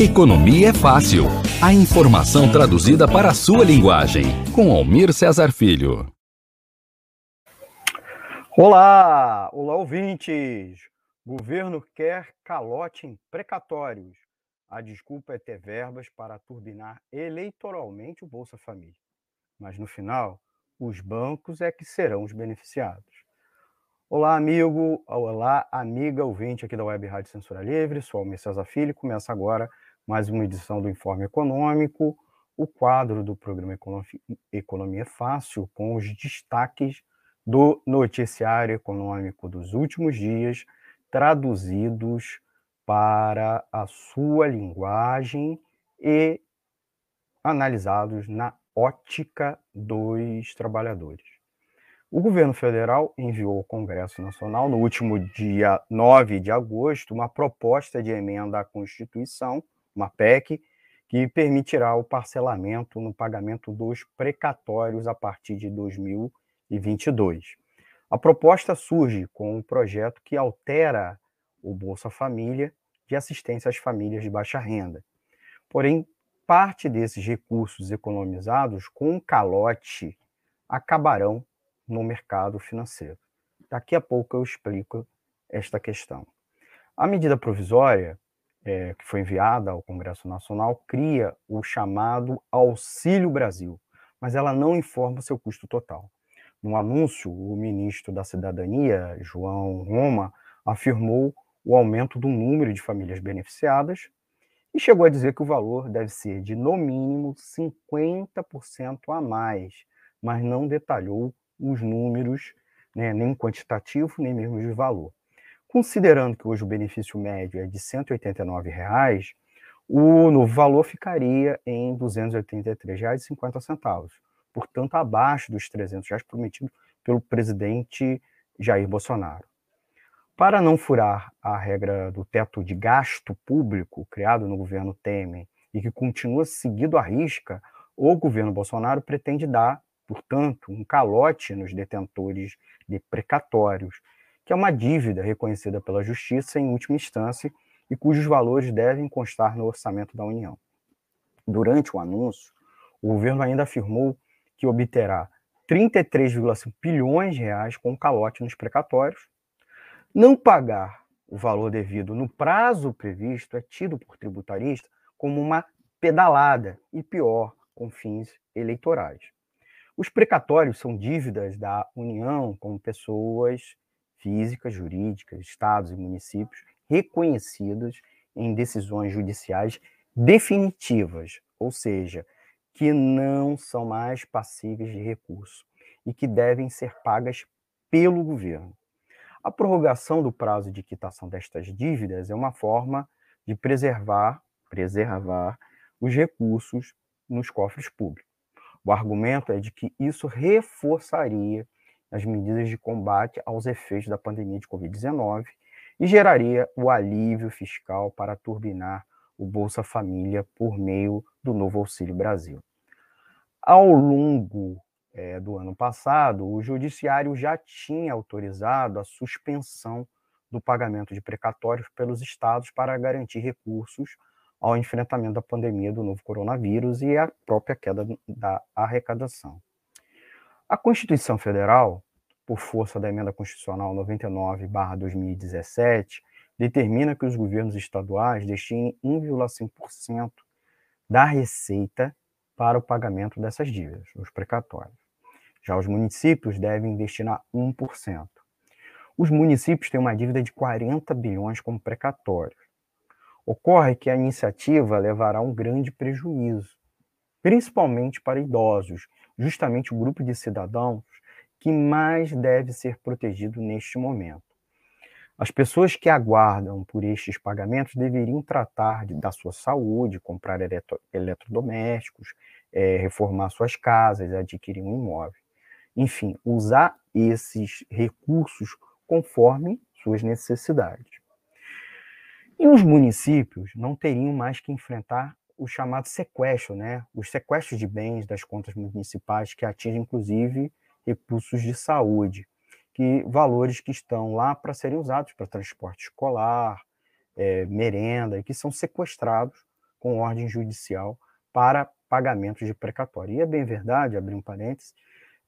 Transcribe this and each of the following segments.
Economia é fácil. A informação traduzida para a sua linguagem. Com Almir Cesar Filho. Olá, olá ouvintes. Governo quer calote em precatórios. A desculpa é ter verbas para turbinar eleitoralmente o Bolsa Família. Mas no final, os bancos é que serão os beneficiados. Olá, amigo, olá, amiga ouvinte aqui da Web Rádio Censura Livre, sou Almir Cesar Filho, começa agora mais uma edição do Informe Econômico, o quadro do programa Economia Fácil, com os destaques do noticiário econômico dos últimos dias, traduzidos para a sua linguagem e analisados na ótica dos trabalhadores. O governo federal enviou ao Congresso Nacional, no último dia 9 de agosto, uma proposta de emenda à Constituição uma PEC que permitirá o parcelamento no pagamento dos precatórios a partir de 2022. A proposta surge com um projeto que altera o Bolsa Família de assistência às famílias de baixa renda. Porém, parte desses recursos economizados com calote acabarão no mercado financeiro. Daqui a pouco eu explico esta questão. A medida provisória é, que foi enviada ao Congresso Nacional, cria o chamado Auxílio Brasil, mas ela não informa seu custo total. No anúncio, o ministro da Cidadania, João Roma, afirmou o aumento do número de famílias beneficiadas e chegou a dizer que o valor deve ser de, no mínimo, 50% a mais, mas não detalhou os números, né, nem quantitativo, nem mesmo de valor. Considerando que hoje o benefício médio é de 189 reais, o novo valor ficaria em R$ 283,50, portanto, abaixo dos 300 reais prometido pelo presidente Jair Bolsonaro. Para não furar a regra do teto de gasto público criado no governo Temer e que continua seguido à risca, o governo Bolsonaro pretende dar, portanto, um calote nos detentores de precatórios que é uma dívida reconhecida pela Justiça em última instância e cujos valores devem constar no orçamento da União. Durante o anúncio, o governo ainda afirmou que obterá 33,5 bilhões de reais com calote nos precatórios. Não pagar o valor devido no prazo previsto é tido por tributarista como uma pedalada e pior, com fins eleitorais. Os precatórios são dívidas da União com pessoas físicas, jurídicas, estados e municípios reconhecidas em decisões judiciais definitivas, ou seja, que não são mais passíveis de recurso e que devem ser pagas pelo governo. A prorrogação do prazo de quitação destas dívidas é uma forma de preservar, preservar os recursos nos cofres públicos. O argumento é de que isso reforçaria as medidas de combate aos efeitos da pandemia de Covid-19 e geraria o alívio fiscal para turbinar o Bolsa Família por meio do novo Auxílio Brasil. Ao longo é, do ano passado, o Judiciário já tinha autorizado a suspensão do pagamento de precatórios pelos estados para garantir recursos ao enfrentamento da pandemia do novo coronavírus e a própria queda da arrecadação. A Constituição Federal, por força da emenda constitucional 99/2017, determina que os governos estaduais destinem 1,5% da receita para o pagamento dessas dívidas, os precatórios. Já os municípios devem destinar 1%. Os municípios têm uma dívida de 40 bilhões como precatórios. Ocorre que a iniciativa levará um grande prejuízo, principalmente para idosos, justamente o grupo de cidadãos que mais deve ser protegido neste momento. As pessoas que aguardam por estes pagamentos deveriam tratar de, da sua saúde, comprar eletro, eletrodomésticos, é, reformar suas casas, adquirir um imóvel. Enfim, usar esses recursos conforme suas necessidades. E os municípios não teriam mais que enfrentar o chamado sequestro, né? Os sequestros de bens das contas municipais que atingem, inclusive, recursos de saúde, que valores que estão lá para serem usados para transporte escolar, é, merenda, e que são sequestrados com ordem judicial para pagamento de precatório. E é bem verdade, abrir um parênteses,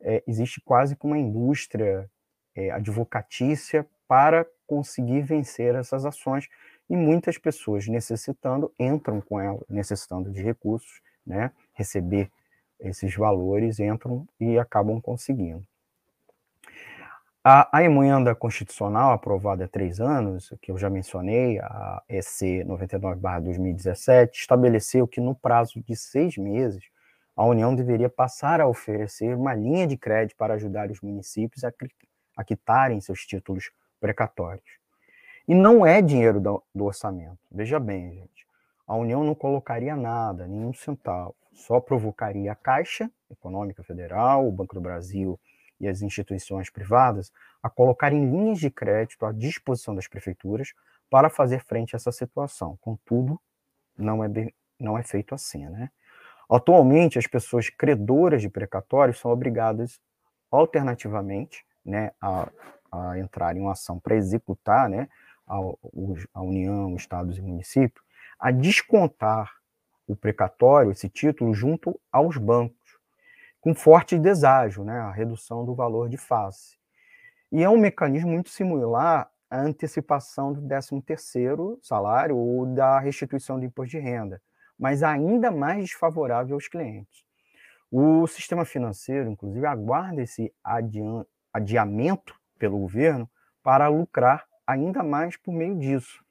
é, existe quase que uma indústria é, advocatícia para conseguir vencer essas ações e muitas pessoas necessitando entram com ela, necessitando de recursos, né, receber esses valores, entram e acabam conseguindo. A, a, emenda constitucional aprovada há três anos, que eu já mencionei, a EC 99/2017, estabeleceu que no prazo de seis meses a União deveria passar a oferecer uma linha de crédito para ajudar os municípios a, a quitarem seus títulos precatórios. E não é dinheiro do, do orçamento. Veja bem, gente, a União não colocaria nada, nenhum centavo, só provocaria a Caixa Econômica Federal, o Banco do Brasil e as instituições privadas a colocarem linhas de crédito à disposição das prefeituras para fazer frente a essa situação. Contudo, não é, bem, não é feito assim, né? Atualmente, as pessoas credoras de precatórios são obrigadas, alternativamente, né, a, a entrar em uma ação para executar, né, a, União, Estados e municípios, a descontar o precatório, esse título, junto aos bancos com forte deságio, né, a redução do valor de face. E é um mecanismo muito similar à antecipação do 13º salário ou da restituição do imposto de renda, mas ainda mais desfavorável aos clientes. O sistema financeiro, inclusive, aguarda esse adiamento pelo governo para lucrar ainda mais por meio disso.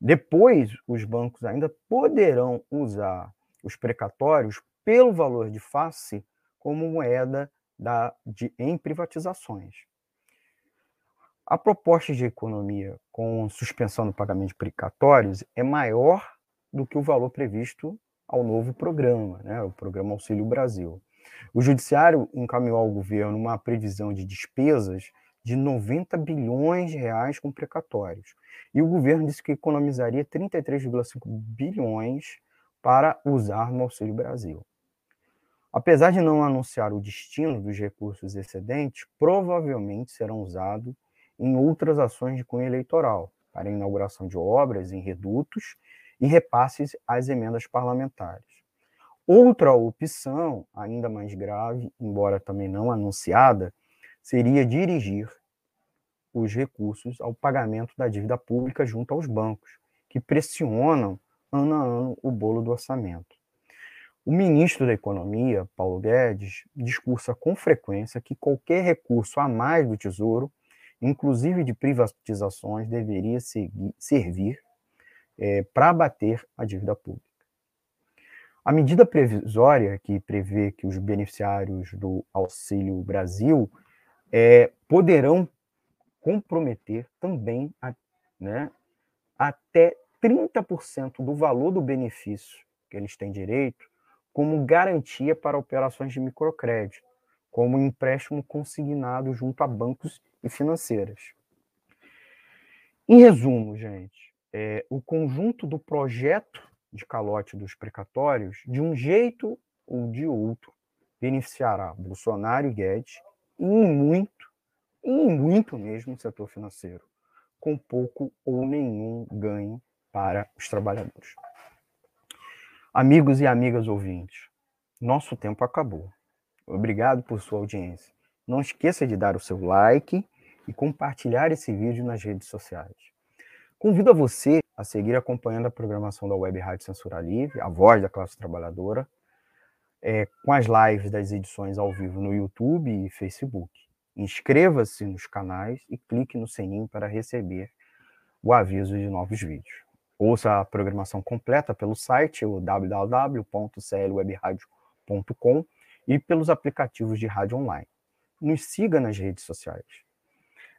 Depois, os bancos ainda poderão usar os precatórios pelo valor de face como moeda da, de, em privatizações. A proposta de economia com suspensão do pagamento de precatórios é maior do que o valor previsto ao novo programa, né, o Programa Auxílio Brasil. O Judiciário encaminhou ao governo uma previsão de despesas de 90 bilhões de reais com precatórios. E o governo disse que economizaria 33,5 bilhões para usar no Auxílio Brasil. Apesar de não anunciar o destino dos recursos excedentes, provavelmente serão usados em outras ações de cunho eleitoral, para inauguração de obras em redutos e repasses às emendas parlamentares. Outra opção, ainda mais grave, embora também não anunciada, seria dirigir os recursos ao pagamento da dívida pública junto aos bancos, que pressionam ano a ano o bolo do orçamento. O ministro da Economia, Paulo Guedes, discursa com frequência que qualquer recurso a mais do Tesouro, inclusive de privatizações, deveria seguir, servir é, para abater a dívida pública. A medida previsória que prevê que os beneficiários do Auxílio Brasil é, poderão comprometer também a, né, até 30% do valor do benefício que eles têm direito como garantia para operações de microcrédito, como empréstimo consignado junto a bancos e financeiras. Em resumo, gente, é, o conjunto do projeto de calote dos precatórios, de um jeito ou de outro, beneficiará Bolsonaro e Guedes, em muito, em muito mesmo o setor financeiro, com pouco ou nenhum ganho para os trabalhadores. Amigos e amigas ouvintes, nosso tempo acabou. Obrigado por sua audiência. Não esqueça de dar o seu like e compartilhar esse vídeo nas redes sociais. Convido a você a seguir acompanhando a programação da Web Rádio Censura Livre, a voz da classe trabalhadora, é, com as lives das edições ao vivo no YouTube e Facebook. Inscreva-se nos canais e clique no sininho para receber o aviso de novos vídeos. Ouça a programação completa pelo site www.clwebradio.com e pelos aplicativos de rádio online. Nos siga nas redes sociais.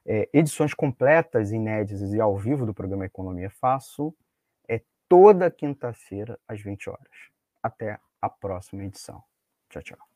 É, edições completas, inéditas e ao vivo do programa Economia Fácil é toda quinta-feira às 20 horas. Até a próxima edição. Tchau, tchau.